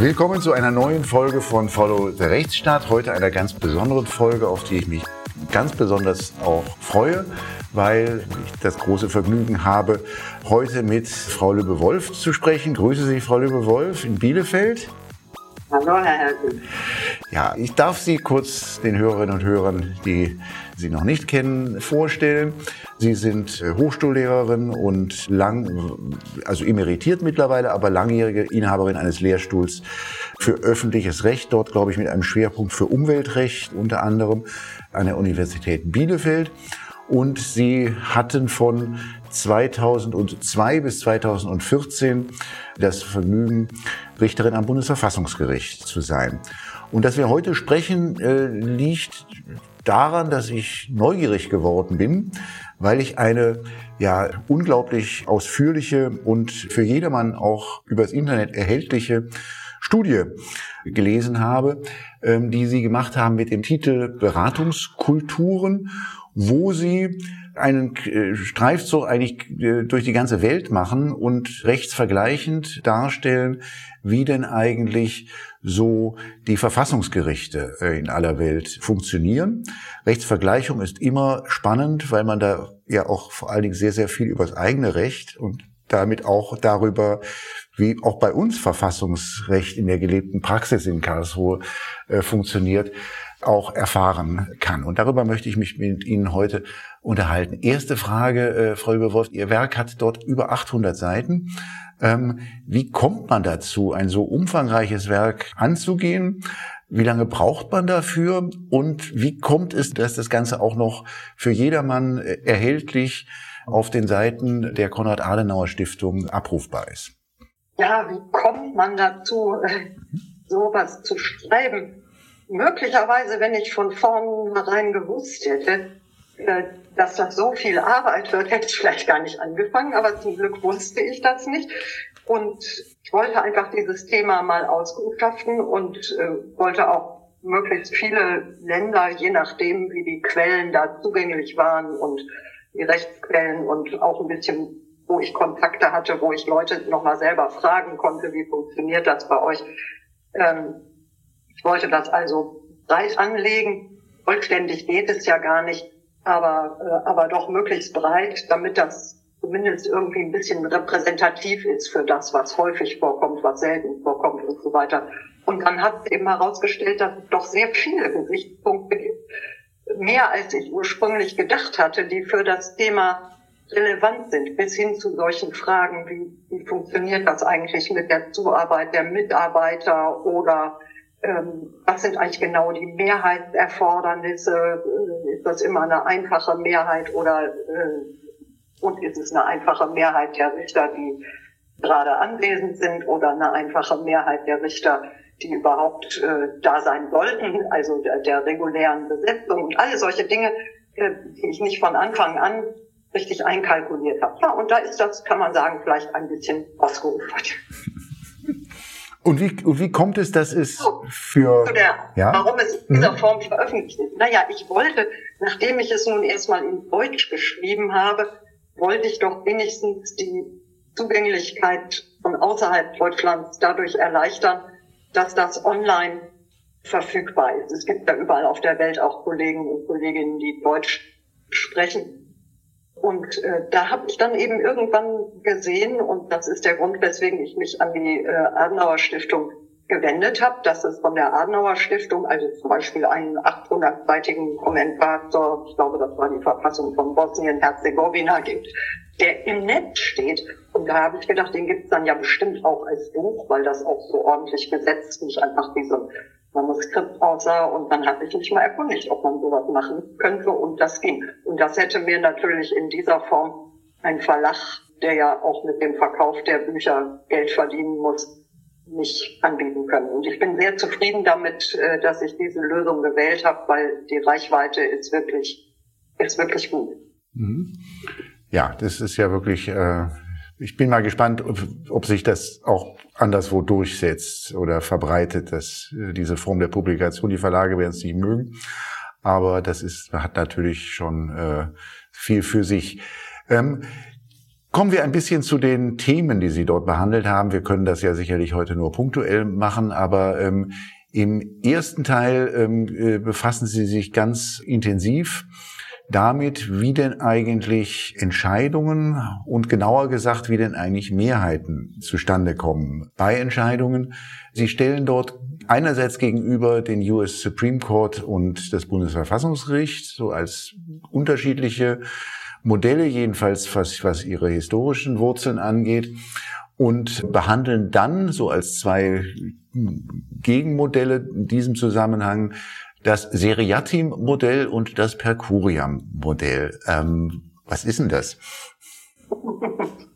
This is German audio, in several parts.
Willkommen zu einer neuen Folge von Follow the Rechtsstaat. Heute einer ganz besonderen Folge, auf die ich mich ganz besonders auch freue, weil ich das große Vergnügen habe, heute mit Frau Lübbe-Wolf zu sprechen. Grüße Sie, Frau Lübbe-Wolf, in Bielefeld. Hallo, Herr Helsen. Ja, ich darf Sie kurz den Hörerinnen und Hörern, die Sie noch nicht kennen, vorstellen. Sie sind äh, Hochschullehrerin und lang, also emeritiert mittlerweile, aber langjährige Inhaberin eines Lehrstuhls für öffentliches Recht, dort glaube ich mit einem Schwerpunkt für Umweltrecht unter anderem an der Universität Bielefeld. Und Sie hatten von 2002 bis 2014 das Vergnügen, Richterin am Bundesverfassungsgericht zu sein. Und dass wir heute sprechen, äh, liegt daran, dass ich neugierig geworden bin, weil ich eine ja unglaublich ausführliche und für jedermann auch übers Internet erhältliche Studie gelesen habe, ähm, die Sie gemacht haben mit dem Titel Beratungskulturen, wo Sie einen äh, Streifzug eigentlich äh, durch die ganze Welt machen und rechtsvergleichend darstellen, wie denn eigentlich so die Verfassungsgerichte äh, in aller Welt funktionieren. Rechtsvergleichung ist immer spannend, weil man da ja auch vor allen Dingen sehr, sehr viel über das eigene Recht und damit auch darüber, wie auch bei uns Verfassungsrecht in der gelebten Praxis in Karlsruhe äh, funktioniert, auch erfahren kann. Und darüber möchte ich mich mit Ihnen heute unterhalten. Erste Frage, äh, Frau Überwolf, Ihr Werk hat dort über 800 Seiten. Ähm, wie kommt man dazu, ein so umfangreiches Werk anzugehen? Wie lange braucht man dafür? Und wie kommt es, dass das Ganze auch noch für jedermann äh, erhältlich auf den Seiten der Konrad-Adenauer Stiftung abrufbar ist? Ja, wie kommt man dazu, äh, sowas zu schreiben? Möglicherweise, wenn ich von vornherein gewusst hätte, dass das so viel Arbeit wird, hätte ich vielleicht gar nicht angefangen, aber zum Glück wusste ich das nicht. Und ich wollte einfach dieses Thema mal auskundschaften und äh, wollte auch möglichst viele Länder, je nachdem, wie die Quellen da zugänglich waren und die Rechtsquellen und auch ein bisschen, wo ich Kontakte hatte, wo ich Leute nochmal selber fragen konnte, wie funktioniert das bei euch. Ähm, ich wollte das also breit anlegen. Vollständig geht es ja gar nicht aber, äh, aber doch möglichst breit, damit das zumindest irgendwie ein bisschen repräsentativ ist für das, was häufig vorkommt, was selten vorkommt und so weiter. Und dann hat eben herausgestellt, dass es doch sehr viele Gesichtspunkte gibt, mehr als ich ursprünglich gedacht hatte, die für das Thema relevant sind, bis hin zu solchen Fragen wie, wie funktioniert das eigentlich mit der Zuarbeit der Mitarbeiter oder was sind eigentlich genau die Mehrheitserfordernisse? Äh, ist das immer eine einfache Mehrheit oder äh, und ist es eine einfache Mehrheit der Richter, die gerade anwesend sind oder eine einfache Mehrheit der Richter, die überhaupt äh, da sein sollten, also der, der regulären Besetzung und alle solche Dinge, die ich nicht von Anfang an richtig einkalkuliert habe. Ja, und da ist das, kann man sagen, vielleicht ein bisschen ausgeufert. Und wie, und wie kommt es, dass es für... Der, ja? Warum es in dieser mhm. Form veröffentlicht ist. Naja, ich wollte, nachdem ich es nun erstmal in Deutsch geschrieben habe, wollte ich doch wenigstens die Zugänglichkeit von außerhalb Deutschlands dadurch erleichtern, dass das online verfügbar ist. Es gibt ja überall auf der Welt auch Kollegen und Kolleginnen, die Deutsch sprechen. Und äh, da habe ich dann eben irgendwann gesehen, und das ist der Grund, weswegen ich mich an die äh, Adenauer Stiftung gewendet habe, dass es von der Adenauer Stiftung, also zum Beispiel einen 800-seitigen Kommentar zur, ich glaube, das war die Verfassung von Bosnien-Herzegowina gibt, der im Netz steht. Und da habe ich gedacht, den gibt es dann ja bestimmt auch als Buch, weil das auch so ordentlich gesetzt, nicht einfach ein Manuskript aussah und dann habe ich mich mal erkundigt, ob man sowas machen könnte und das ging. Und das hätte mir natürlich in dieser Form ein Verlag, der ja auch mit dem Verkauf der Bücher Geld verdienen muss, nicht anbieten können. Und ich bin sehr zufrieden damit, äh, dass ich diese Lösung gewählt habe, weil die Reichweite ist wirklich, ist wirklich gut. Mhm. Ja, das ist ja wirklich, äh, ich bin mal gespannt, ob, ob sich das auch anderswo durchsetzt oder verbreitet, dass äh, diese Form der Publikation, die Verlage werden es nicht mögen, aber das ist, hat natürlich schon äh, viel für sich. Ähm, Kommen wir ein bisschen zu den Themen, die Sie dort behandelt haben. Wir können das ja sicherlich heute nur punktuell machen, aber ähm, im ersten Teil ähm, äh, befassen Sie sich ganz intensiv damit, wie denn eigentlich Entscheidungen und genauer gesagt, wie denn eigentlich Mehrheiten zustande kommen bei Entscheidungen. Sie stellen dort einerseits gegenüber den US Supreme Court und das Bundesverfassungsgericht so als unterschiedliche Modelle, jedenfalls was, was ihre historischen Wurzeln angeht und behandeln dann so als zwei Gegenmodelle in diesem Zusammenhang das Seriatim-Modell und das Percuriam-Modell. Ähm, was ist denn das?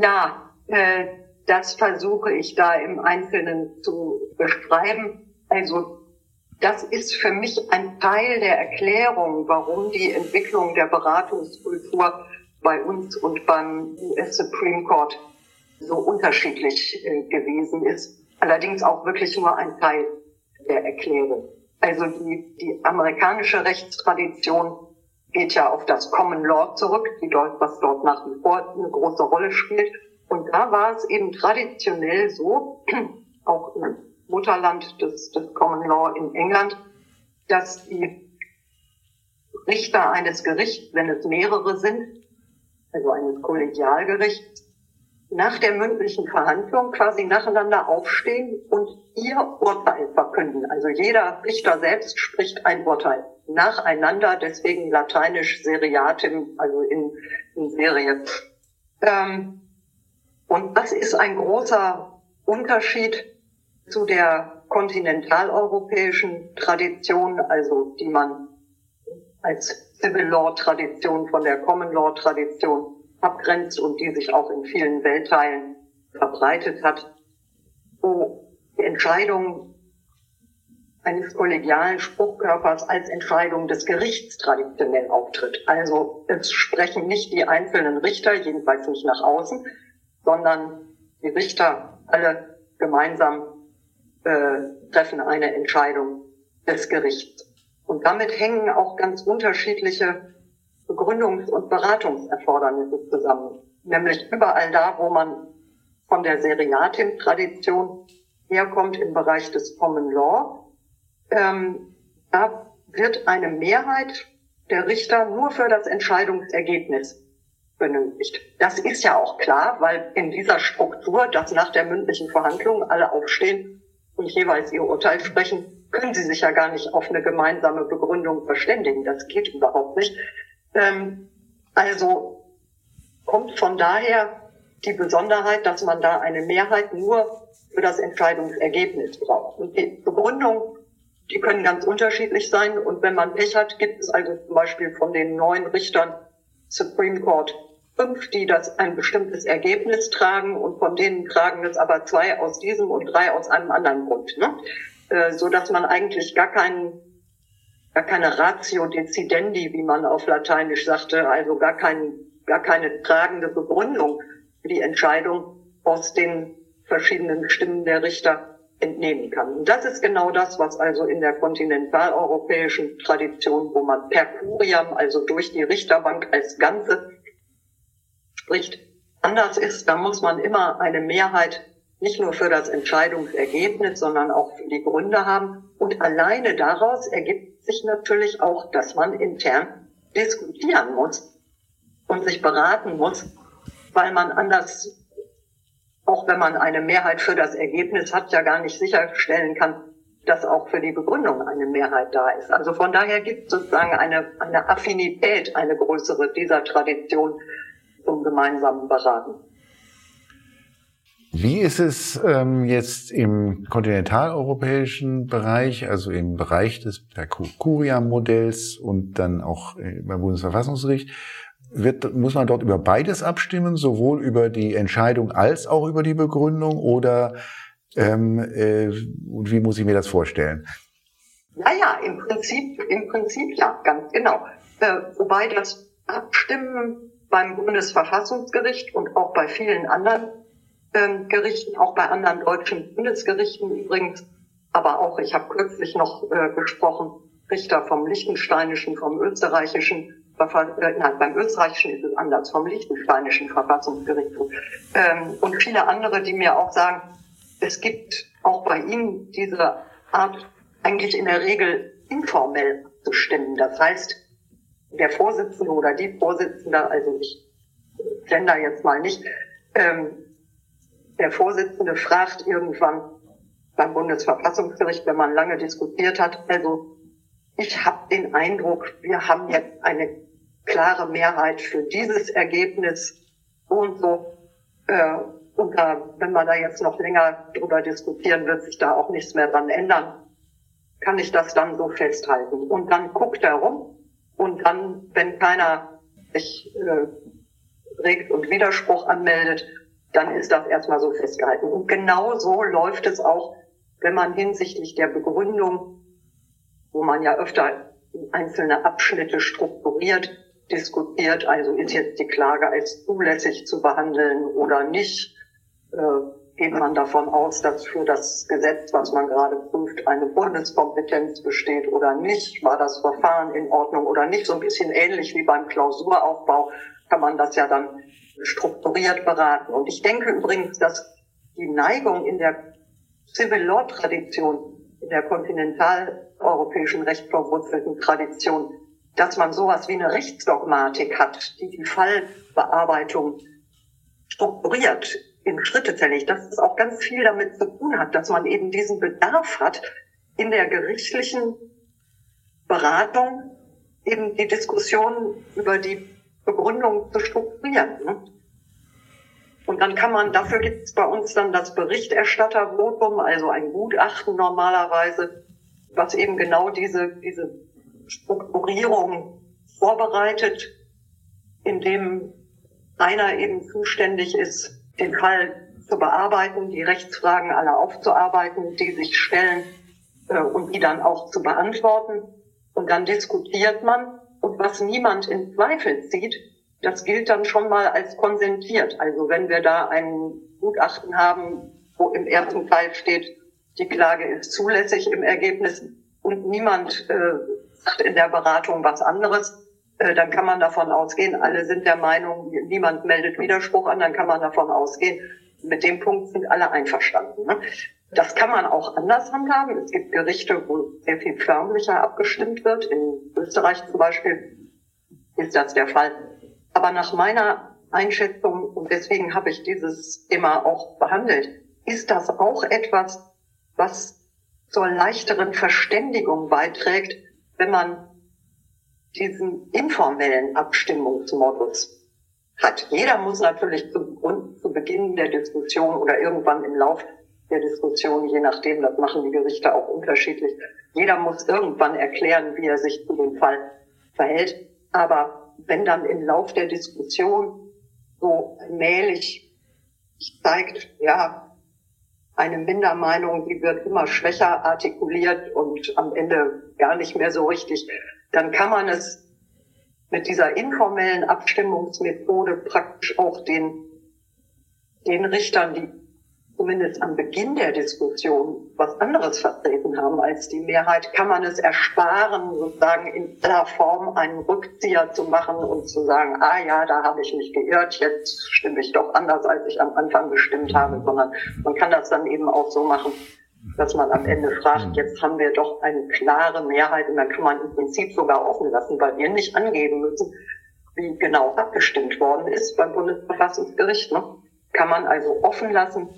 Ja, äh, das versuche ich da im Einzelnen zu beschreiben. Also das ist für mich ein Teil der Erklärung, warum die Entwicklung der Beratungskultur bei uns und beim US Supreme Court so unterschiedlich äh, gewesen ist. Allerdings auch wirklich nur ein Teil der Erklärung. Also die, die amerikanische Rechtstradition geht ja auf das Common Law zurück, die dort, was dort nach wie vor eine große Rolle spielt. Und da war es eben traditionell so, auch im Mutterland des, des Common Law in England, dass die Richter eines Gerichts, wenn es mehrere sind, also eines Kollegialgerichts, nach der mündlichen Verhandlung quasi nacheinander aufstehen und ihr Urteil verkünden. Also jeder Richter selbst spricht ein Urteil nacheinander, deswegen lateinisch seriatim, also in, in Serie. Ähm, und das ist ein großer Unterschied zu der kontinentaleuropäischen Tradition, also die man als Civil Law Tradition von der Common Law Tradition abgrenzt und die sich auch in vielen Weltteilen verbreitet hat, wo die Entscheidung eines kollegialen Spruchkörpers als Entscheidung des Gerichts traditionell auftritt. Also es sprechen nicht die einzelnen Richter, jedenfalls nicht nach außen, sondern die Richter alle gemeinsam äh, treffen eine Entscheidung des Gerichts. Und damit hängen auch ganz unterschiedliche Begründungs- und Beratungserfordernisse zusammen. Nämlich überall da, wo man von der Seriatim-Tradition herkommt im Bereich des Common Law, ähm, da wird eine Mehrheit der Richter nur für das Entscheidungsergebnis benötigt. Das ist ja auch klar, weil in dieser Struktur, dass nach der mündlichen Verhandlung alle aufstehen und jeweils ihr Urteil sprechen, können sie sich ja gar nicht auf eine gemeinsame Begründung verständigen. Das geht überhaupt nicht. Ähm, also kommt von daher die Besonderheit, dass man da eine Mehrheit nur für das Entscheidungsergebnis braucht. Und die Begründung, die können ganz unterschiedlich sein. Und wenn man Pech hat, gibt es also zum Beispiel von den neun Richtern Supreme Court fünf, die das ein bestimmtes Ergebnis tragen und von denen tragen es aber zwei aus diesem und drei aus einem anderen Grund, ne? äh, so dass man eigentlich gar keinen gar keine Ratio decidendi, wie man auf Lateinisch sagte, also gar, kein, gar keine tragende Begründung für die Entscheidung aus den verschiedenen Stimmen der Richter entnehmen kann. Und das ist genau das, was also in der kontinentaleuropäischen Tradition, wo man per Curiam, also durch die Richterbank als Ganze spricht, anders ist. Da muss man immer eine Mehrheit nicht nur für das Entscheidungsergebnis, sondern auch für die Gründe haben. Und alleine daraus ergibt sich natürlich auch, dass man intern diskutieren muss und sich beraten muss, weil man anders, auch wenn man eine Mehrheit für das Ergebnis hat, ja gar nicht sicherstellen kann, dass auch für die Begründung eine Mehrheit da ist. Also von daher gibt es sozusagen eine, eine Affinität, eine größere dieser Tradition zum gemeinsamen Beraten. Wie ist es ähm, jetzt im kontinentaleuropäischen Bereich, also im Bereich des Curia-Modells und dann auch äh, beim Bundesverfassungsgericht? Wird, muss man dort über beides abstimmen, sowohl über die Entscheidung als auch über die Begründung? Oder ähm, äh, wie muss ich mir das vorstellen? Naja, im Prinzip, im Prinzip ja, ganz genau. Äh, wobei das Abstimmen beim Bundesverfassungsgericht und auch bei vielen anderen ähm, Gerichten, auch bei anderen deutschen Bundesgerichten übrigens, aber auch, ich habe kürzlich noch äh, gesprochen, Richter vom Liechtensteinischen, vom Österreichischen nein, beim österreichischen ist es anders, vom liechtensteinischen Verfassungsgerichtshof. Ähm, und viele andere, die mir auch sagen, es gibt auch bei ihnen diese Art eigentlich in der Regel informell zu stimmen. Das heißt, der Vorsitzende oder die Vorsitzende, also ich gender jetzt mal nicht, ähm, der Vorsitzende fragt irgendwann beim Bundesverfassungsgericht, wenn man lange diskutiert hat, also ich habe den Eindruck, wir haben jetzt eine klare Mehrheit für dieses Ergebnis und so. Äh, und da, wenn wir da jetzt noch länger drüber diskutieren, wird sich da auch nichts mehr dran ändern. Kann ich das dann so festhalten? Und dann guckt er rum und dann, wenn keiner sich äh, regt und Widerspruch anmeldet, dann ist das erstmal so festgehalten. Und genau so läuft es auch, wenn man hinsichtlich der Begründung, wo man ja öfter einzelne Abschnitte strukturiert, diskutiert, also ist jetzt die Klage als zulässig zu behandeln oder nicht, äh, geht man davon aus, dass für das Gesetz, was man gerade prüft, eine Bundeskompetenz besteht oder nicht, war das Verfahren in Ordnung oder nicht, so ein bisschen ähnlich wie beim Klausuraufbau kann man das ja dann strukturiert beraten. Und ich denke übrigens, dass die Neigung in der Civil Law Tradition, in der kontinentaleuropäischen recht verwurzelten Tradition dass man sowas wie eine Rechtsdogmatik hat, die die Fallbearbeitung strukturiert in Schritte zählig, dass es auch ganz viel damit zu tun hat, dass man eben diesen Bedarf hat, in der gerichtlichen Beratung eben die Diskussion über die Begründung zu strukturieren. Ne? Und dann kann man, dafür gibt es bei uns dann das Berichterstattervotum, also ein Gutachten normalerweise, was eben genau diese, diese Strukturierung vorbereitet, indem einer eben zuständig ist, den Fall zu bearbeiten, die Rechtsfragen alle aufzuarbeiten, die sich stellen äh, und die dann auch zu beantworten. Und dann diskutiert man. Und was niemand in Zweifel zieht, das gilt dann schon mal als konsentiert. Also wenn wir da ein Gutachten haben, wo im ersten Teil steht, die Klage ist zulässig im Ergebnis und niemand äh, sagt in der Beratung was anderes, äh, dann kann man davon ausgehen, alle sind der Meinung, niemand meldet Widerspruch an, dann kann man davon ausgehen, mit dem Punkt sind alle einverstanden. Ne? Das kann man auch anders handhaben. Es gibt Gerichte, wo sehr viel förmlicher abgestimmt wird. In Österreich zum Beispiel ist das der Fall. Aber nach meiner Einschätzung, und deswegen habe ich dieses Thema auch behandelt, ist das auch etwas, was zur leichteren Verständigung beiträgt, wenn man diesen informellen Abstimmungsmodus hat. Jeder muss natürlich zu, zu Beginn der Diskussion oder irgendwann im Lauf der Diskussion, je nachdem, das machen die Gerichte auch unterschiedlich. Jeder muss irgendwann erklären, wie er sich zu dem Fall verhält. Aber wenn dann im Lauf der Diskussion so allmählich zeigt, ja, eine Mindermeinung, die wird immer schwächer artikuliert und am Ende gar nicht mehr so richtig, dann kann man es mit dieser informellen Abstimmungsmethode praktisch auch den, den Richtern, die zumindest am Beginn der Diskussion was anderes vertreten haben als die Mehrheit, kann man es ersparen, sozusagen in aller Form einen Rückzieher zu machen und zu sagen, ah ja, da habe ich mich geirrt, jetzt stimme ich doch anders, als ich am Anfang gestimmt habe, sondern man kann das dann eben auch so machen, dass man am Ende fragt, jetzt haben wir doch eine klare Mehrheit und dann kann man im Prinzip sogar offen lassen, weil wir nicht angeben müssen, wie genau abgestimmt worden ist beim Bundesverfassungsgericht. Ne? Kann man also offen lassen,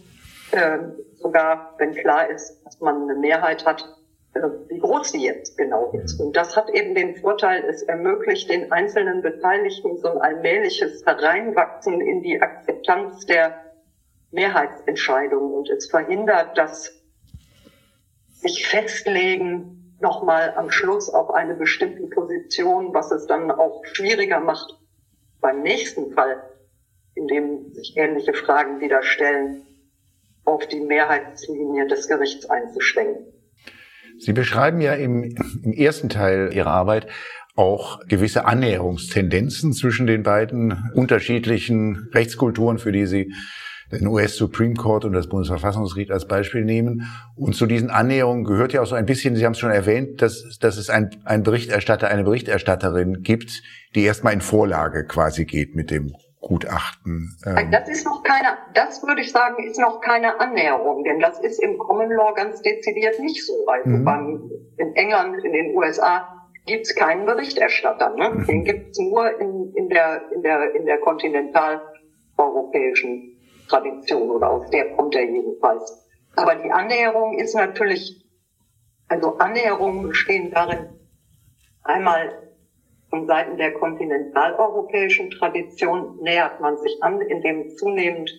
äh, sogar wenn klar ist, dass man eine Mehrheit hat, äh, wie groß sie jetzt genau ist. Und das hat eben den Vorteil, es ermöglicht den einzelnen Beteiligten so ein allmähliches Hereinwachsen in die Akzeptanz der Mehrheitsentscheidung und es verhindert das sich festlegen nochmal am Schluss auf eine bestimmte Position, was es dann auch schwieriger macht beim nächsten Fall, in dem sich ähnliche Fragen wieder stellen, auf die Mehrheitslinie des Gerichts einzuschwenken. Sie beschreiben ja im, im ersten Teil Ihrer Arbeit auch gewisse Annäherungstendenzen zwischen den beiden unterschiedlichen Rechtskulturen, für die Sie den US Supreme Court und das Bundesverfassungsgericht als Beispiel nehmen. Und zu diesen Annäherungen gehört ja auch so ein bisschen, Sie haben es schon erwähnt, dass, dass es ein, ein Berichterstatter, eine Berichterstatterin gibt, die erstmal in Vorlage quasi geht mit dem Gutachten. Ähm. Das ist noch keine, das würde ich sagen, ist noch keine Annäherung, denn das ist im Common Law ganz dezidiert nicht so. Also mhm. beim, in England, in den USA gibt es keinen Berichterstatter. Ne? Mhm. Den gibt es nur in, in, der, in, der, in der kontinentaleuropäischen Tradition oder aus der kommt er jedenfalls. Aber die Annäherung ist natürlich, also Annäherungen bestehen darin, einmal von Seiten der kontinentaleuropäischen Tradition nähert man sich an, indem zunehmend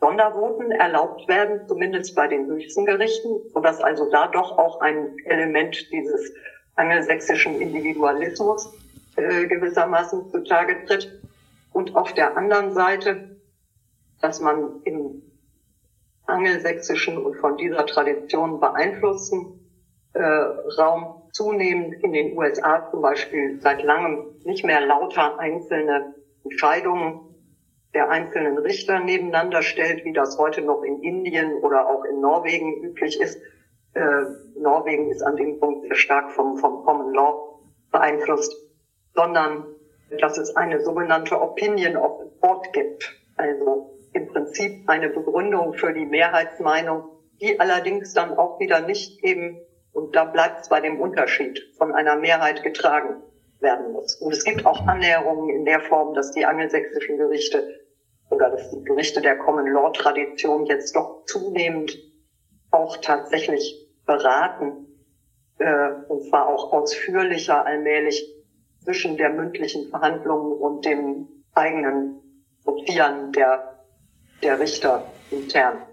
Sondervoten erlaubt werden, zumindest bei den höchsten Gerichten, sodass also da doch auch ein Element dieses angelsächsischen Individualismus äh, gewissermaßen zutage tritt. Und auf der anderen Seite, dass man im angelsächsischen und von dieser Tradition beeinflussten äh, Raum zunehmend in den USA zum Beispiel seit langem nicht mehr lauter einzelne Entscheidungen der einzelnen Richter nebeneinander stellt, wie das heute noch in Indien oder auch in Norwegen üblich ist. Äh, Norwegen ist an dem Punkt sehr stark vom, vom Common Law beeinflusst, sondern dass es eine sogenannte Opinion of the Court gibt. Also im Prinzip eine Begründung für die Mehrheitsmeinung, die allerdings dann auch wieder nicht eben und da bleibt es bei dem Unterschied von einer Mehrheit getragen werden muss. Und es gibt auch Annäherungen in der Form, dass die angelsächsischen Gerichte oder dass die Gerichte der Common Law Tradition jetzt doch zunehmend auch tatsächlich beraten, äh, und zwar auch ausführlicher allmählich zwischen der mündlichen Verhandlung und dem eigenen Sortieren der, der Richter intern.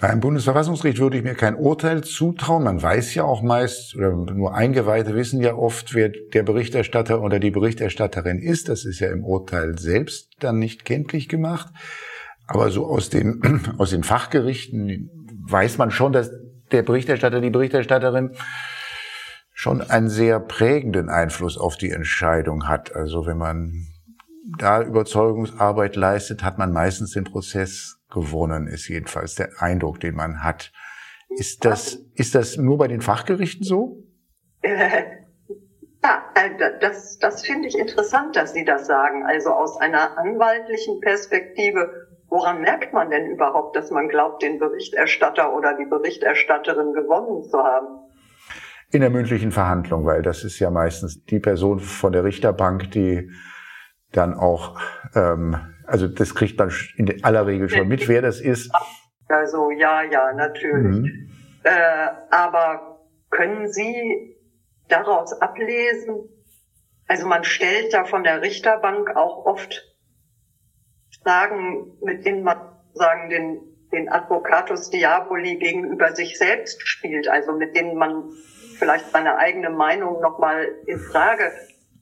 Beim Bundesverfassungsgericht würde ich mir kein Urteil zutrauen. Man weiß ja auch meist, oder nur Eingeweihte wissen ja oft, wer der Berichterstatter oder die Berichterstatterin ist. Das ist ja im Urteil selbst dann nicht kenntlich gemacht. Aber so aus den, aus den Fachgerichten weiß man schon, dass der Berichterstatter, die Berichterstatterin schon einen sehr prägenden Einfluss auf die Entscheidung hat. Also wenn man da Überzeugungsarbeit leistet, hat man meistens den Prozess gewonnen, ist jedenfalls der Eindruck, den man hat. Ist das, ist das nur bei den Fachgerichten so? Ja, äh, das, das finde ich interessant, dass Sie das sagen. Also aus einer anwaltlichen Perspektive, woran merkt man denn überhaupt, dass man glaubt, den Berichterstatter oder die Berichterstatterin gewonnen zu haben? In der mündlichen Verhandlung, weil das ist ja meistens die Person von der Richterbank, die dann auch ähm, also das kriegt man in aller Regel schon mit, wer das ist. Also ja, ja, natürlich. Mhm. Äh, aber können Sie daraus ablesen, also man stellt da von der Richterbank auch oft Fragen, mit denen man sagen, den, den Advocatus Diaboli gegenüber sich selbst spielt, also mit denen man vielleicht seine eigene Meinung nochmal in Frage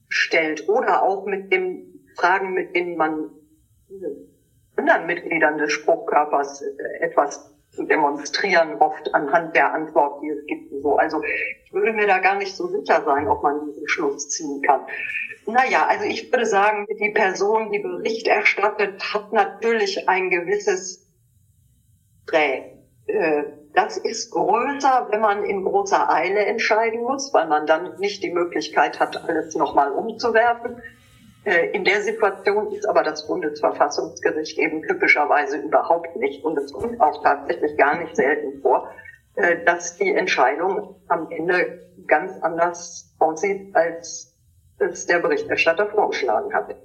stellt oder auch mit den Fragen, mit denen man anderen Mitgliedern des Spruchkörpers äh, etwas zu demonstrieren, oft anhand der Antwort, die es gibt. So. Also ich würde mir da gar nicht so sicher sein, ob man diesen Schluss ziehen kann. Naja, also ich würde sagen, die Person, die Bericht erstattet, hat natürlich ein gewisses Prä. Äh, das ist größer, wenn man in großer Eile entscheiden muss, weil man dann nicht die Möglichkeit hat, alles nochmal umzuwerfen. Äh, in der Situation ist aber das Bundesverfassungsgericht eben typischerweise überhaupt nicht und es kommt auch tatsächlich gar nicht selten vor, äh, dass die Entscheidung am Ende ganz anders aussieht, als es der Berichterstatter vorgeschlagen hatte.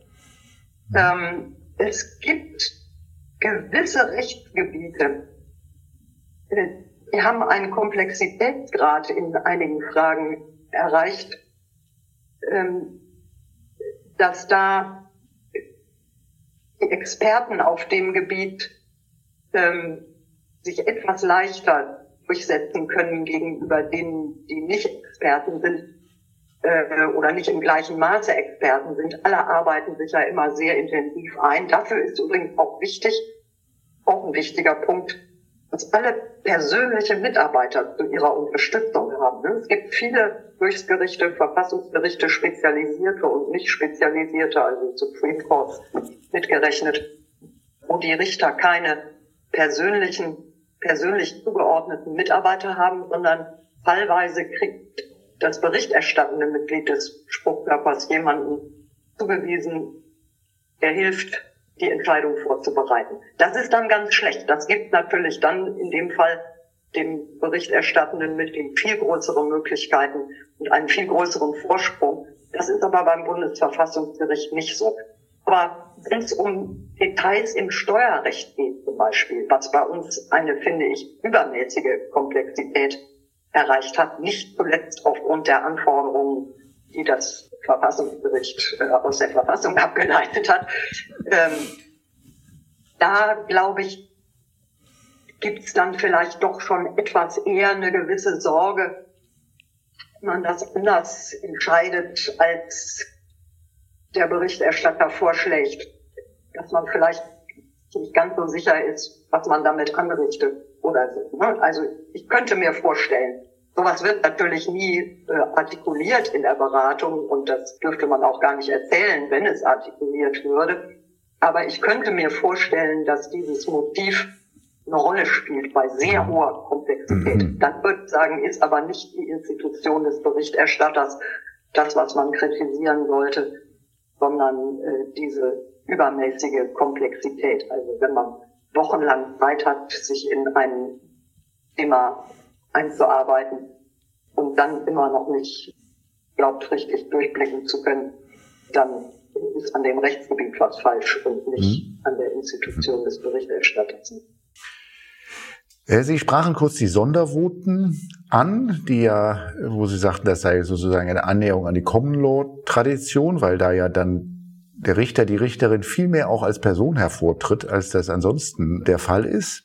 Ähm, es gibt gewisse Rechtsgebiete, äh, die haben einen Komplexitätsgrad in einigen Fragen erreicht, ähm, dass da die Experten auf dem Gebiet ähm, sich etwas leichter durchsetzen können gegenüber denen, die nicht Experten sind äh, oder nicht im gleichen Maße Experten sind. Alle arbeiten sich ja immer sehr intensiv ein. Dafür ist übrigens auch wichtig, auch ein wichtiger Punkt, dass alle persönliche Mitarbeiter zu ihrer Unterstützung haben. Ne? Es gibt viele Höchstgerichte, Verfassungsgerichte, spezialisierte und nicht spezialisierte, also Supreme Court mitgerechnet. Und die Richter keine persönlichen, persönlich zugeordneten Mitarbeiter haben, sondern fallweise kriegt das berichterstattende Mitglied des Spruchkörpers jemanden zugewiesen, der hilft, die Entscheidung vorzubereiten. Das ist dann ganz schlecht. Das gibt natürlich dann in dem Fall dem Berichterstattenden Mitglied viel größere Möglichkeiten und einen viel größeren Vorsprung. Das ist aber beim Bundesverfassungsgericht nicht so. Aber wenn es um Details im Steuerrecht geht zum Beispiel, was bei uns eine, finde ich, übermäßige Komplexität erreicht hat, nicht zuletzt aufgrund der Anforderungen, die das Verfassungsgericht äh, aus der Verfassung abgeleitet hat, ähm, da glaube ich, gibt es dann vielleicht doch schon etwas eher eine gewisse Sorge, man das anders entscheidet, als der Berichterstatter vorschlägt, dass man vielleicht nicht ganz so sicher ist, was man damit anrichtet oder so. Ne? Also ich könnte mir vorstellen, sowas wird natürlich nie äh, artikuliert in der Beratung und das dürfte man auch gar nicht erzählen, wenn es artikuliert würde. Aber ich könnte mir vorstellen, dass dieses Motiv eine Rolle spielt bei sehr hoher Komplexität. Mhm. Dann würde ich sagen, ist aber nicht die Institution des Berichterstatters das, was man kritisieren sollte, sondern äh, diese übermäßige Komplexität. Also wenn man wochenlang Zeit hat, sich in ein Thema einzuarbeiten und dann immer noch nicht glaubt, richtig durchblicken zu können, dann ist an dem Rechtsgebiet was falsch und nicht mhm. an der Institution des Berichterstatters. Äh, Sie sprachen kurz die Sondervoten an, die ja, wo Sie sagten, das sei sozusagen eine Annäherung an die Common Law Tradition, weil da ja dann der Richter, die Richterin viel mehr auch als Person hervortritt, als das ansonsten der Fall ist.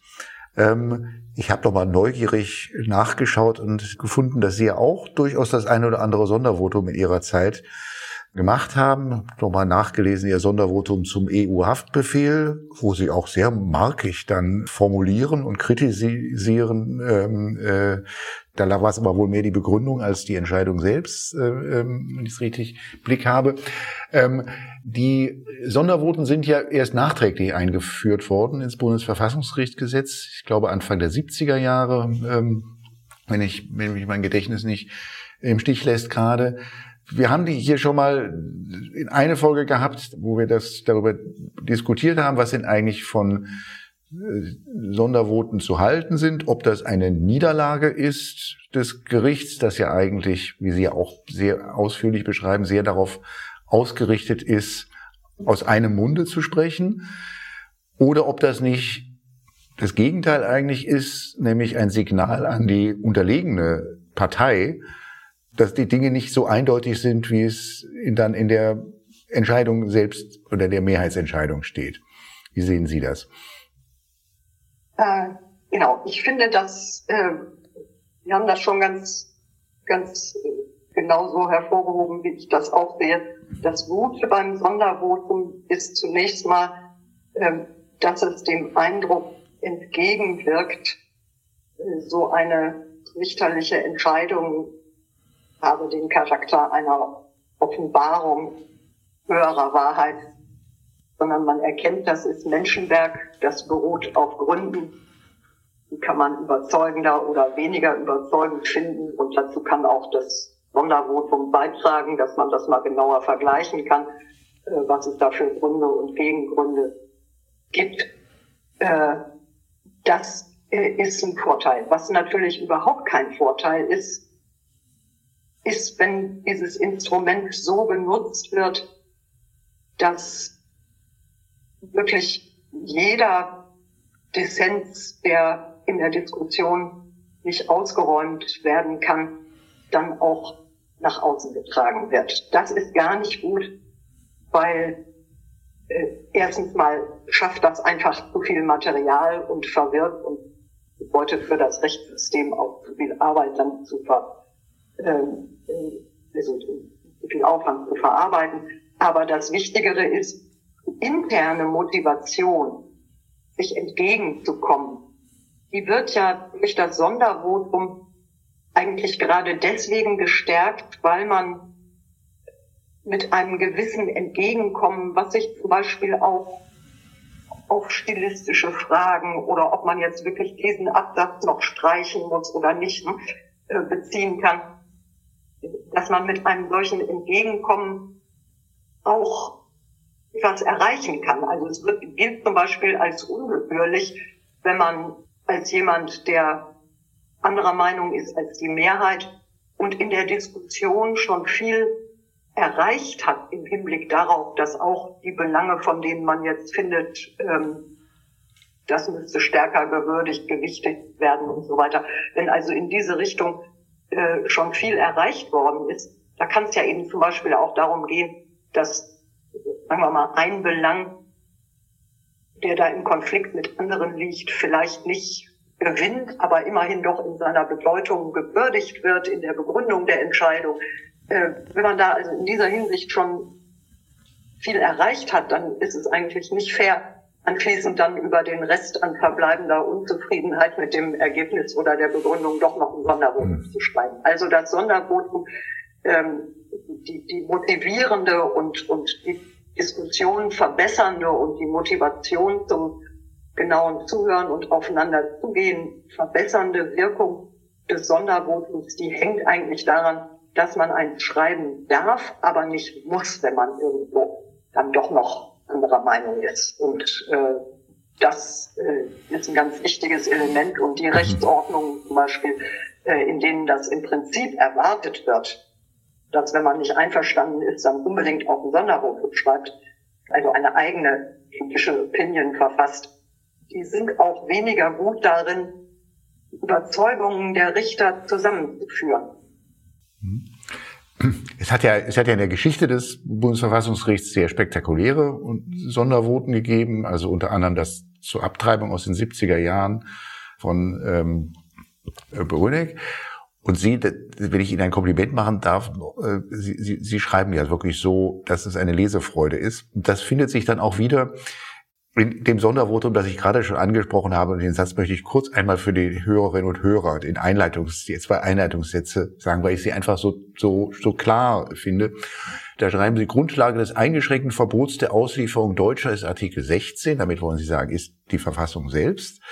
Ähm, ich habe doch mal neugierig nachgeschaut und gefunden, dass Sie ja auch durchaus das eine oder andere Sondervotum in Ihrer Zeit gemacht haben. Nochmal nachgelesen, Ihr Sondervotum zum EU-Haftbefehl, wo Sie auch sehr markig dann formulieren und kritisieren. Ähm, äh, da war es aber wohl mehr die Begründung als die Entscheidung selbst, äh, ähm, wenn ich es richtig Blick habe. Ähm, die Sondervoten sind ja erst nachträglich eingeführt worden ins Bundesverfassungsgerichtsgesetz. Ich glaube Anfang der 70er Jahre, ähm, wenn ich, wenn mich mein Gedächtnis nicht im Stich lässt gerade. Wir haben die hier schon mal in eine Folge gehabt, wo wir das darüber diskutiert haben, was sind eigentlich von Sondervoten zu halten sind, ob das eine Niederlage ist des Gerichts, das ja eigentlich, wie Sie ja auch sehr ausführlich beschreiben, sehr darauf ausgerichtet ist, aus einem Munde zu sprechen, oder ob das nicht das Gegenteil eigentlich ist, nämlich ein Signal an die unterlegene Partei, dass die Dinge nicht so eindeutig sind, wie es in, dann in der Entscheidung selbst oder der Mehrheitsentscheidung steht. Wie sehen Sie das? Äh, genau, ich finde, dass äh, wir haben das schon ganz, ganz genau so hervorgehoben, wie ich das auch sehe. Das Gute beim Sondervotum ist zunächst mal, äh, dass es dem Eindruck entgegenwirkt, äh, so eine richterliche Entscheidung habe den Charakter einer Offenbarung höherer Wahrheit, sondern man erkennt, das ist Menschenwerk, das beruht auf Gründen, die kann man überzeugender oder weniger überzeugend finden und dazu kann auch das Sondervotum beitragen, dass man das mal genauer vergleichen kann, äh, was es da für Gründe und Gegengründe gibt. Äh, das äh, ist ein Vorteil. Was natürlich überhaupt kein Vorteil ist, ist, wenn dieses Instrument so benutzt wird, dass wirklich jeder Dissens, der in der Diskussion nicht ausgeräumt werden kann, dann auch nach außen getragen wird. Das ist gar nicht gut, weil äh, erstens mal schafft das einfach zu viel Material und verwirrt und bedeutet für das Rechtssystem auch zu viel Arbeit dann zu ver, ähm, also viel Aufwand zu verarbeiten. Aber das Wichtigere ist interne Motivation, sich entgegenzukommen. Die wird ja durch das Sondervotum eigentlich gerade deswegen gestärkt, weil man mit einem gewissen Entgegenkommen, was sich zum Beispiel auch auf stilistische Fragen oder ob man jetzt wirklich diesen Absatz noch streichen muss oder nicht äh, beziehen kann, dass man mit einem solchen Entgegenkommen auch etwas erreichen kann. Also es wird, gilt zum Beispiel als ungebührlich, wenn man als jemand, der anderer Meinung ist als die Mehrheit und in der Diskussion schon viel erreicht hat im Hinblick darauf, dass auch die Belange, von denen man jetzt findet, ähm, das müsste stärker gewürdigt, gewichtet werden und so weiter. Wenn also in diese Richtung äh, schon viel erreicht worden ist, da kann es ja eben zum Beispiel auch darum gehen, dass, sagen wir mal, ein Belang, der da im Konflikt mit anderen liegt, vielleicht nicht gewinnt, aber immerhin doch in seiner Bedeutung gewürdigt wird in der Begründung der Entscheidung. Äh, wenn man da also in dieser Hinsicht schon viel erreicht hat, dann ist es eigentlich nicht fair, anschließend dann über den Rest an verbleibender Unzufriedenheit mit dem Ergebnis oder der Begründung doch noch ein Sondervotum mhm. zu schreiben. Also das Sondervotum, ähm, die, die motivierende und, und die Diskussion verbessernde und die Motivation zum genauen Zuhören und aufeinander zugehen verbessernde Wirkung des Sondervotums, die hängt eigentlich daran, dass man ein schreiben darf, aber nicht muss, wenn man irgendwo dann doch noch anderer Meinung ist. Und äh, das äh, ist ein ganz wichtiges Element. Und die mhm. Rechtsordnungen zum Beispiel, äh, in denen das im Prinzip erwartet wird, dass wenn man nicht einverstanden ist, dann unbedingt auch ein Sondervotum schreibt, also eine eigene kritische Opinion verfasst, die sind auch weniger gut darin, Überzeugungen der Richter zusammenzuführen. Mhm. Es hat ja, es hat ja in der Geschichte des Bundesverfassungsgerichts sehr spektakuläre Sondervoten gegeben, also unter anderem das zur Abtreibung aus den 70er Jahren von ähm, Brünig. Und Sie, wenn ich Ihnen ein Kompliment machen darf, äh, Sie, Sie, Sie schreiben ja wirklich so, dass es eine Lesefreude ist. Und das findet sich dann auch wieder in dem Sondervotum, das ich gerade schon angesprochen habe, und den Satz möchte ich kurz einmal für die Hörerinnen und Hörer, den Einleitungs, die zwei Einleitungssätze sagen, weil ich sie einfach so, so, so klar finde. Da schreiben Sie, Grundlage des eingeschränkten Verbots der Auslieferung Deutscher ist Artikel 16. Damit wollen Sie sagen, ist die Verfassung selbst.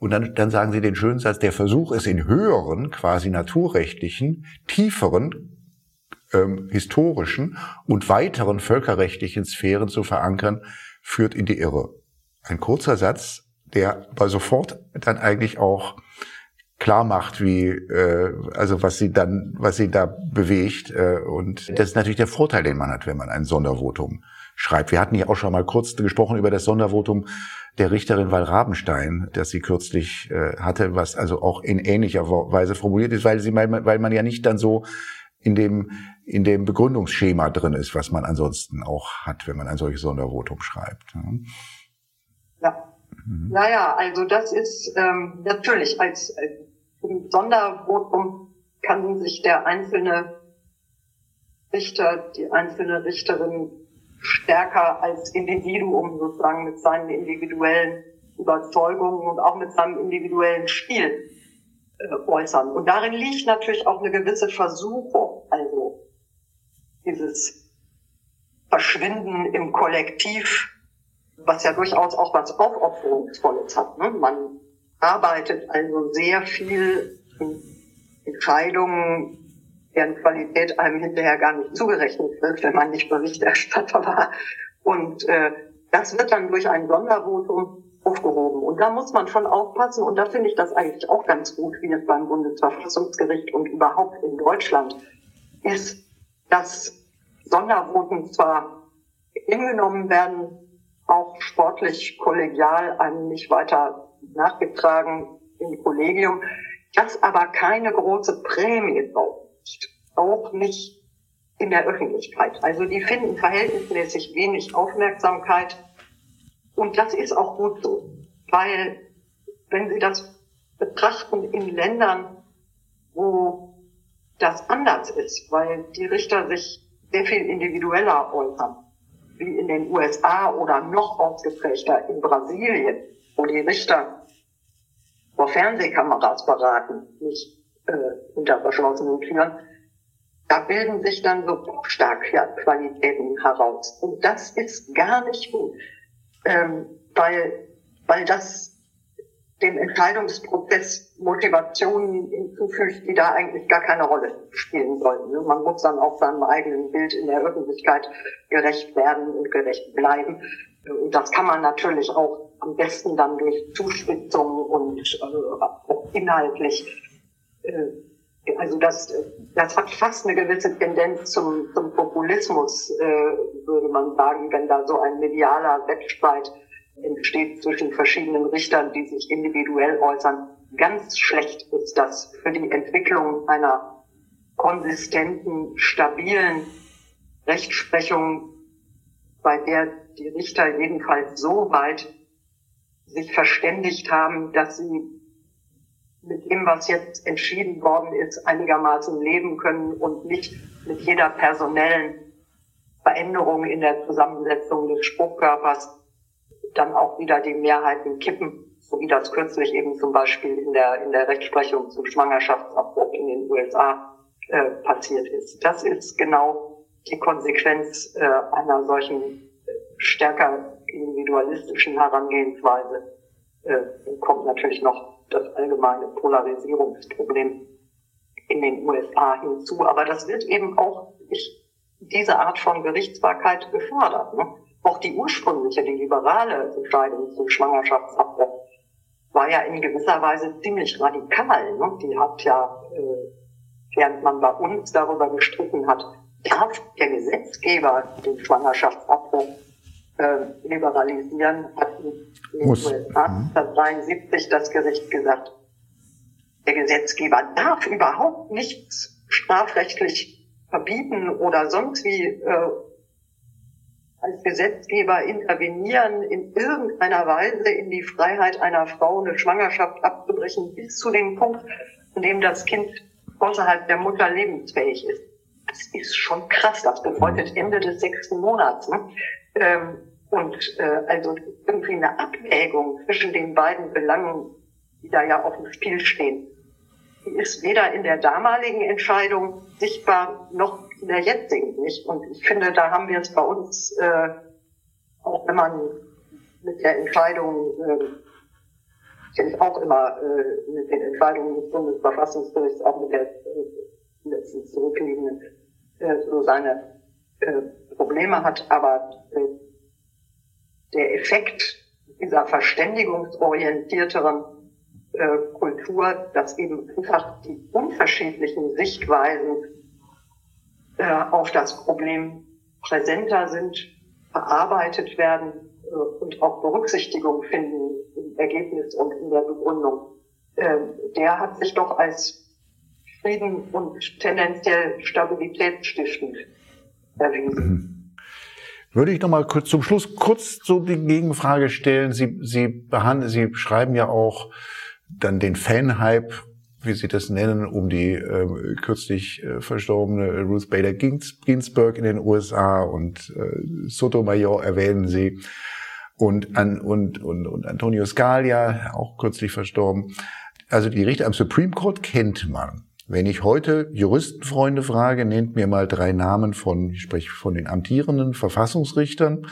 Und dann, dann sagen Sie den schönen Satz, der Versuch ist in höheren, quasi naturrechtlichen, tieferen, ähm, historischen und weiteren völkerrechtlichen Sphären zu verankern, führt in die Irre. Ein kurzer Satz, der aber sofort dann eigentlich auch klar macht, wie äh, also was sie dann, was sie da bewegt. Äh, und das ist natürlich der Vorteil, den man hat, wenn man ein Sondervotum schreibt. Wir hatten ja auch schon mal kurz gesprochen über das Sondervotum der Richterin Val Rabenstein, das sie kürzlich äh, hatte, was also auch in ähnlicher Weise formuliert ist, weil sie, weil man ja nicht dann so in dem in dem Begründungsschema drin ist, was man ansonsten auch hat, wenn man ein solches Sondervotum schreibt. Ja. Mhm. Naja, also das ist ähm, natürlich als, als Sondervotum kann sich der einzelne Richter, die einzelne Richterin stärker als Individuum sozusagen mit seinen individuellen Überzeugungen und auch mit seinem individuellen Stil äh, äußern. Und darin liegt natürlich auch eine gewisse Versuchung. Also dieses Verschwinden im Kollektiv, was ja durchaus auch was Aufopferungsvolles hat. Ne? Man arbeitet also sehr viel in Entscheidungen, deren Qualität einem hinterher gar nicht zugerechnet wird, wenn man nicht Berichterstatter war. Und äh, das wird dann durch ein Sondervotum aufgehoben. Und da muss man schon aufpassen. Und da finde ich das eigentlich auch ganz gut, wie es beim Bundesverfassungsgericht und überhaupt in Deutschland ist, dass Sondervoten zwar hingenommen werden, auch sportlich kollegial einem nicht weiter nachgetragen im Kollegium, das aber keine große Prämie braucht. Auch nicht in der Öffentlichkeit. Also die finden verhältnismäßig wenig Aufmerksamkeit. Und das ist auch gut so, weil wenn Sie das betrachten in Ländern, wo das anders ist, weil die Richter sich sehr viel individueller äußern, wie in den USA oder noch ausgeprägter in Brasilien, wo die Richter vor Fernsehkameras beraten, nicht äh, hinter verschlossenen Türen, da bilden sich dann so Qualitäten heraus. Und das ist gar nicht gut. Ähm, weil, weil das dem Entscheidungsprozess Motivationen hinzufügt, die da eigentlich gar keine Rolle spielen sollten. Ne? Man muss dann auch seinem eigenen Bild in der Öffentlichkeit gerecht werden und gerecht bleiben. Und das kann man natürlich auch am besten dann durch Zuspitzung und äh, inhaltlich. Äh, also das, das hat fast eine gewisse Tendenz zum, zum Populismus, äh, würde man sagen, wenn da so ein medialer Wettstreit entsteht zwischen verschiedenen Richtern, die sich individuell äußern. Ganz schlecht ist das für die Entwicklung einer konsistenten, stabilen Rechtsprechung, bei der die Richter jedenfalls so weit sich verständigt haben, dass sie mit dem, was jetzt entschieden worden ist, einigermaßen leben können und nicht mit jeder personellen Veränderung in der Zusammensetzung des Spruchkörpers dann auch wieder die Mehrheiten kippen, so wie das kürzlich eben zum Beispiel in der, in der Rechtsprechung zum Schwangerschaftsabbruch in den USA äh, passiert ist. Das ist genau die Konsequenz äh, einer solchen stärker individualistischen Herangehensweise. Äh, kommt natürlich noch das allgemeine Polarisierungsproblem in den USA hinzu. Aber das wird eben auch ich, diese Art von Gerichtsbarkeit gefördert. Ne? Auch die ursprüngliche, die liberale Entscheidung zum Schwangerschaftsabbruch war ja in gewisser Weise ziemlich radikal. Ne? Die hat ja, äh, während man bei uns darüber gestritten hat, darf der Gesetzgeber den Schwangerschaftsabbruch äh, liberalisieren, hat in den USA 1973 das Gericht gesagt, der Gesetzgeber darf überhaupt nichts strafrechtlich verbieten oder sonst wie äh, als Gesetzgeber intervenieren, in irgendeiner Weise in die Freiheit einer Frau eine Schwangerschaft abzubrechen, bis zu dem Punkt, an dem das Kind außerhalb der Mutter lebensfähig ist. Das ist schon krass. Das bedeutet Ende des sechsten Monats. Ne? Ähm, und äh, also irgendwie eine Abwägung zwischen den beiden Belangen, die da ja auf dem Spiel stehen, die ist weder in der damaligen Entscheidung sichtbar noch in der jetzigen nicht. Und ich finde, da haben wir es bei uns, äh, auch wenn man mit der Entscheidung, äh, ich auch immer äh, mit den Entscheidungen des Bundesverfassungsgerichts, auch mit der äh, letztens zurückliegenden, äh, so seine äh, Probleme hat, aber äh, der Effekt dieser verständigungsorientierteren äh, Kultur, dass eben einfach die unterschiedlichen Sichtweisen äh, auf das Problem präsenter sind, verarbeitet werden äh, und auch Berücksichtigung finden im Ergebnis und in der Begründung, äh, der hat sich doch als Frieden und tendenziell stabilitätsstiftend erwiesen. Mhm. Würde ich noch mal kurz zum Schluss kurz so die Gegenfrage stellen. Sie, Sie behandeln, Sie schreiben ja auch dann den Fan-Hype wie Sie das nennen, um die äh, kürzlich äh, verstorbene Ruth Bader Ginsburg in den USA und äh, Sotomayor erwähnen Sie und, an, und, und, und Antonio Scalia, auch kürzlich verstorben. Also die Richter am Supreme Court kennt man. Wenn ich heute Juristenfreunde frage, nennt mir mal drei Namen von, ich spreche von den amtierenden Verfassungsrichtern.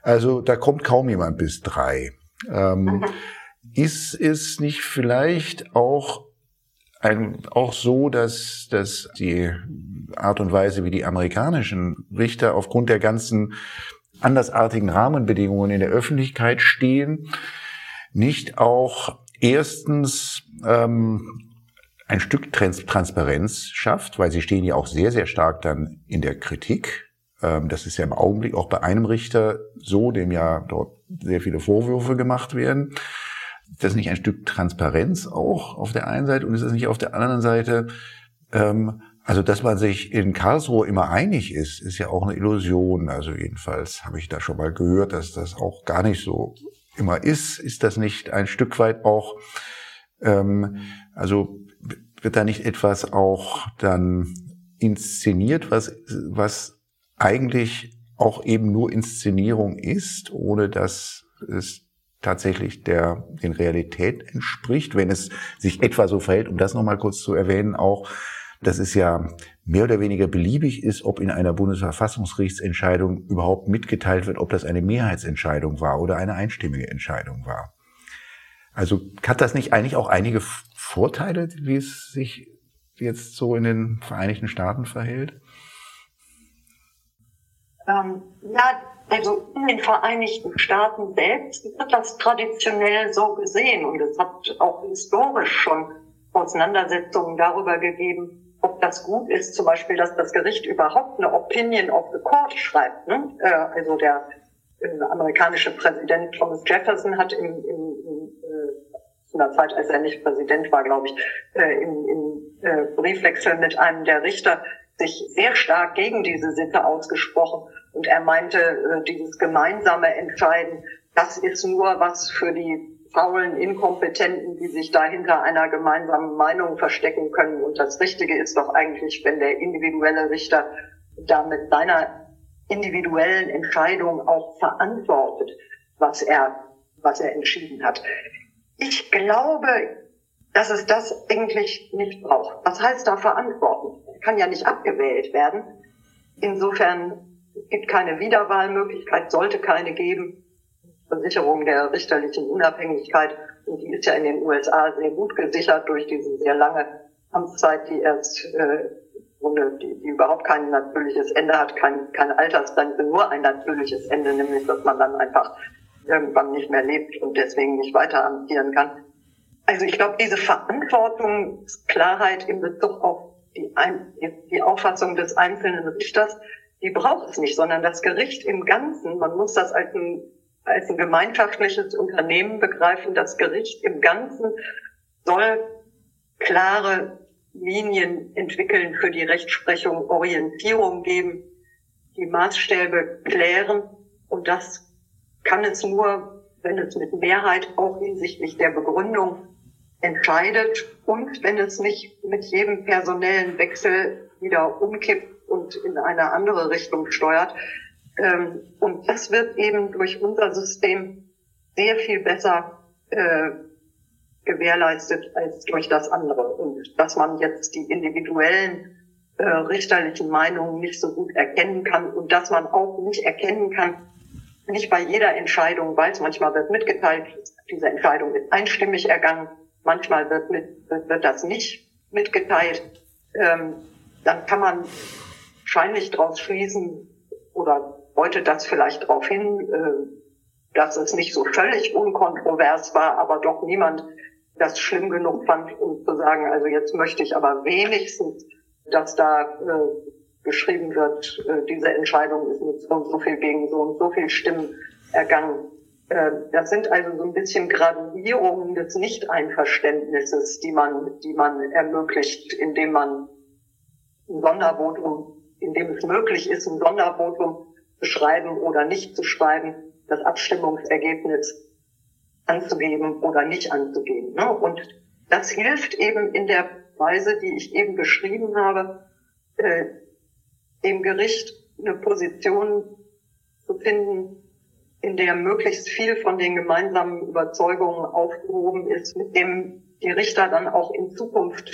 Also da kommt kaum jemand bis drei. Ähm, ist es nicht vielleicht auch ein, auch so, dass, dass die Art und Weise, wie die amerikanischen Richter aufgrund der ganzen andersartigen Rahmenbedingungen in der Öffentlichkeit stehen, nicht auch erstens ähm, ein Stück Trans Transparenz schafft, weil sie stehen ja auch sehr, sehr stark dann in der Kritik. Ähm, das ist ja im Augenblick auch bei einem Richter so, dem ja dort sehr viele Vorwürfe gemacht werden das nicht ein Stück Transparenz auch auf der einen Seite und ist das nicht auf der anderen Seite, ähm, also dass man sich in Karlsruhe immer einig ist, ist ja auch eine Illusion. Also jedenfalls habe ich da schon mal gehört, dass das auch gar nicht so immer ist. Ist das nicht ein Stück weit auch, ähm, also wird da nicht etwas auch dann inszeniert, was, was eigentlich auch eben nur Inszenierung ist, ohne dass es tatsächlich der den Realität entspricht, wenn es sich etwa so verhält, um das nochmal kurz zu erwähnen, auch, dass es ja mehr oder weniger beliebig ist, ob in einer Bundesverfassungsgerichtsentscheidung überhaupt mitgeteilt wird, ob das eine Mehrheitsentscheidung war oder eine einstimmige Entscheidung war. Also hat das nicht eigentlich auch einige Vorteile, wie es sich jetzt so in den Vereinigten Staaten verhält? Ähm, ja, also in den Vereinigten Staaten selbst wird das traditionell so gesehen und es hat auch historisch schon Auseinandersetzungen darüber gegeben, ob das gut ist, zum Beispiel, dass das Gericht überhaupt eine Opinion of the Court schreibt. Ne? Äh, also der äh, amerikanische Präsident Thomas Jefferson hat im, im, in der Zeit, als er nicht Präsident war, glaube ich, äh, im, im äh, Briefwechsel mit einem der Richter sich sehr stark gegen diese Sitte ausgesprochen. Und er meinte, äh, dieses gemeinsame Entscheiden, das ist nur was für die faulen Inkompetenten, die sich da hinter einer gemeinsamen Meinung verstecken können. Und das Richtige ist doch eigentlich, wenn der individuelle Richter da mit seiner individuellen Entscheidung auch verantwortet, was er, was er entschieden hat. Ich glaube, dass es das eigentlich nicht braucht. Was heißt da verantworten? Kann ja nicht abgewählt werden. Insofern gibt keine Wiederwahlmöglichkeit, sollte keine geben. Versicherung der richterlichen Unabhängigkeit. Und die ist ja in den USA sehr gut gesichert durch diese sehr lange Amtszeit, die erst, äh, die, die überhaupt kein natürliches Ende hat, kein, keine Altersgrenze, nur ein natürliches Ende, nämlich dass man dann einfach irgendwann nicht mehr lebt und deswegen nicht weiter amtieren kann. Also ich glaube, diese Verantwortungsklarheit in Bezug auf die, Ein die Auffassung des einzelnen Richters, die braucht es nicht, sondern das Gericht im Ganzen, man muss das als ein als ein gemeinschaftliches Unternehmen begreifen. Das Gericht im Ganzen soll klare Linien entwickeln für die Rechtsprechung, Orientierung geben, die Maßstäbe klären. Und das kann es nur, wenn es mit Mehrheit auch hinsichtlich der Begründung entscheidet und wenn es nicht mit jedem personellen Wechsel wieder umkippt und in eine andere Richtung steuert. Ähm, und das wird eben durch unser System sehr viel besser äh, gewährleistet als durch das andere. Und dass man jetzt die individuellen äh, richterlichen Meinungen nicht so gut erkennen kann und dass man auch nicht erkennen kann, nicht bei jeder Entscheidung, weil es manchmal wird mitgeteilt, diese Entscheidung ist einstimmig ergangen, manchmal wird, mit, wird, wird das nicht mitgeteilt, ähm, dann kann man wahrscheinlich daraus schließen oder deutet das vielleicht darauf hin, äh, dass es nicht so völlig unkontrovers war, aber doch niemand das schlimm genug fand, um zu sagen, also jetzt möchte ich aber wenigstens, dass da äh, geschrieben wird, äh, diese Entscheidung ist mit so und so viel gegen so und so viel Stimmen ergangen. Äh, das sind also so ein bisschen Graduierungen des Nicht-Einverständnisses, die man, die man ermöglicht, indem man ein Sondervotum, indem es möglich ist, ein Sondervotum zu schreiben oder nicht zu schreiben, das Abstimmungsergebnis anzugeben oder nicht anzugeben. Ne? Und das hilft eben in der Weise, die ich eben beschrieben habe, äh, dem Gericht eine Position zu finden, in der möglichst viel von den gemeinsamen Überzeugungen aufgehoben ist, mit dem die Richter dann auch in Zukunft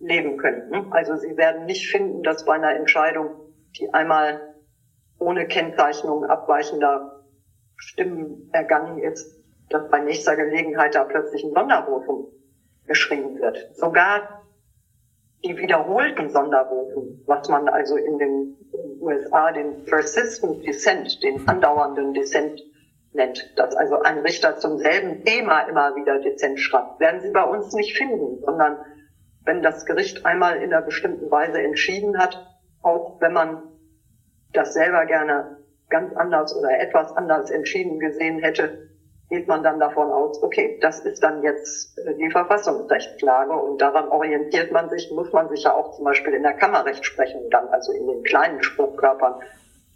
leben können. Ne? Also sie werden nicht finden, dass bei einer Entscheidung, die einmal ohne Kennzeichnung abweichender Stimmen ergangen ist, dass bei nächster Gelegenheit da plötzlich ein Sondervotum geschrieben wird. Sogar die wiederholten Sondervoten, was man also in den USA den persistent dissent, den andauernden Dissent nennt, dass also ein Richter zum selben Thema immer wieder Dissent schreibt, werden Sie bei uns nicht finden, sondern wenn das Gericht einmal in einer bestimmten Weise entschieden hat, auch wenn man das selber gerne ganz anders oder etwas anders entschieden gesehen hätte, geht man dann davon aus, okay, das ist dann jetzt äh, die Verfassungsrechtslage und daran orientiert man sich, muss man sich ja auch zum Beispiel in der Kammerrechtsprechung dann, also in den kleinen Spruchkörpern,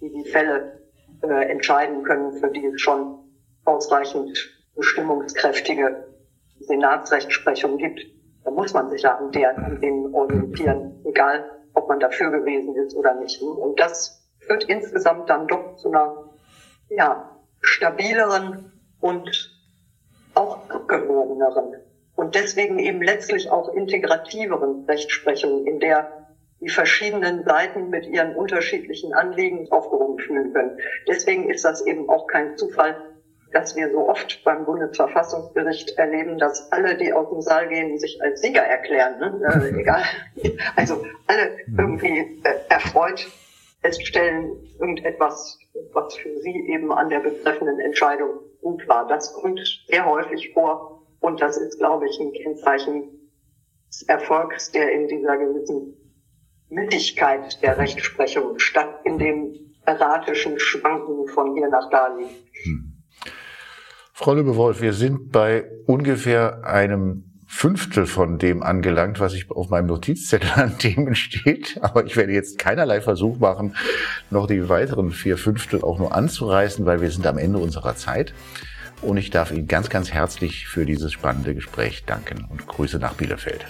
die die Fälle äh, entscheiden können, für die es schon ausreichend bestimmungskräftige Senatsrechtsprechung gibt. Da muss man sich ja an, der, an denen orientieren, egal ob man dafür gewesen ist oder nicht. Und das führt insgesamt dann doch zu einer ja, stabileren und auch abgewogeneren und deswegen eben letztlich auch integrativeren Rechtsprechung, in der die verschiedenen Seiten mit ihren unterschiedlichen Anliegen aufgehoben fühlen können. Deswegen ist das eben auch kein Zufall, dass wir so oft beim Bundesverfassungsgericht erleben, dass alle, die aus dem Saal gehen, sich als Sieger erklären. Ne? Äh, egal. Also alle irgendwie äh, erfreut feststellen, irgendetwas, was für sie eben an der betreffenden Entscheidung gut war. Das kommt sehr häufig vor und das ist, glaube ich, ein Kennzeichen des Erfolgs, der in dieser gewissen Mittigkeit der Rechtsprechung statt in dem erratischen Schwanken von hier nach da liegt. Hm. Frau Lübewolf, wir sind bei ungefähr einem Fünftel von dem angelangt, was ich auf meinem Notizzettel an Themen steht. Aber ich werde jetzt keinerlei Versuch machen, noch die weiteren vier Fünftel auch nur anzureißen, weil wir sind am Ende unserer Zeit. Und ich darf Ihnen ganz, ganz herzlich für dieses spannende Gespräch danken und Grüße nach Bielefeld.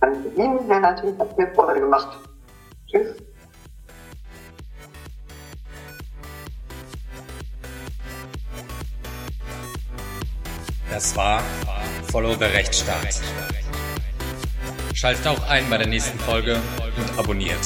Danke Ihnen, Herr Harting, hat mir Freude gemacht. Tschüss. Das war Follow the Rechtsstaat. Schaltet auch ein bei der nächsten Folge und abonniert.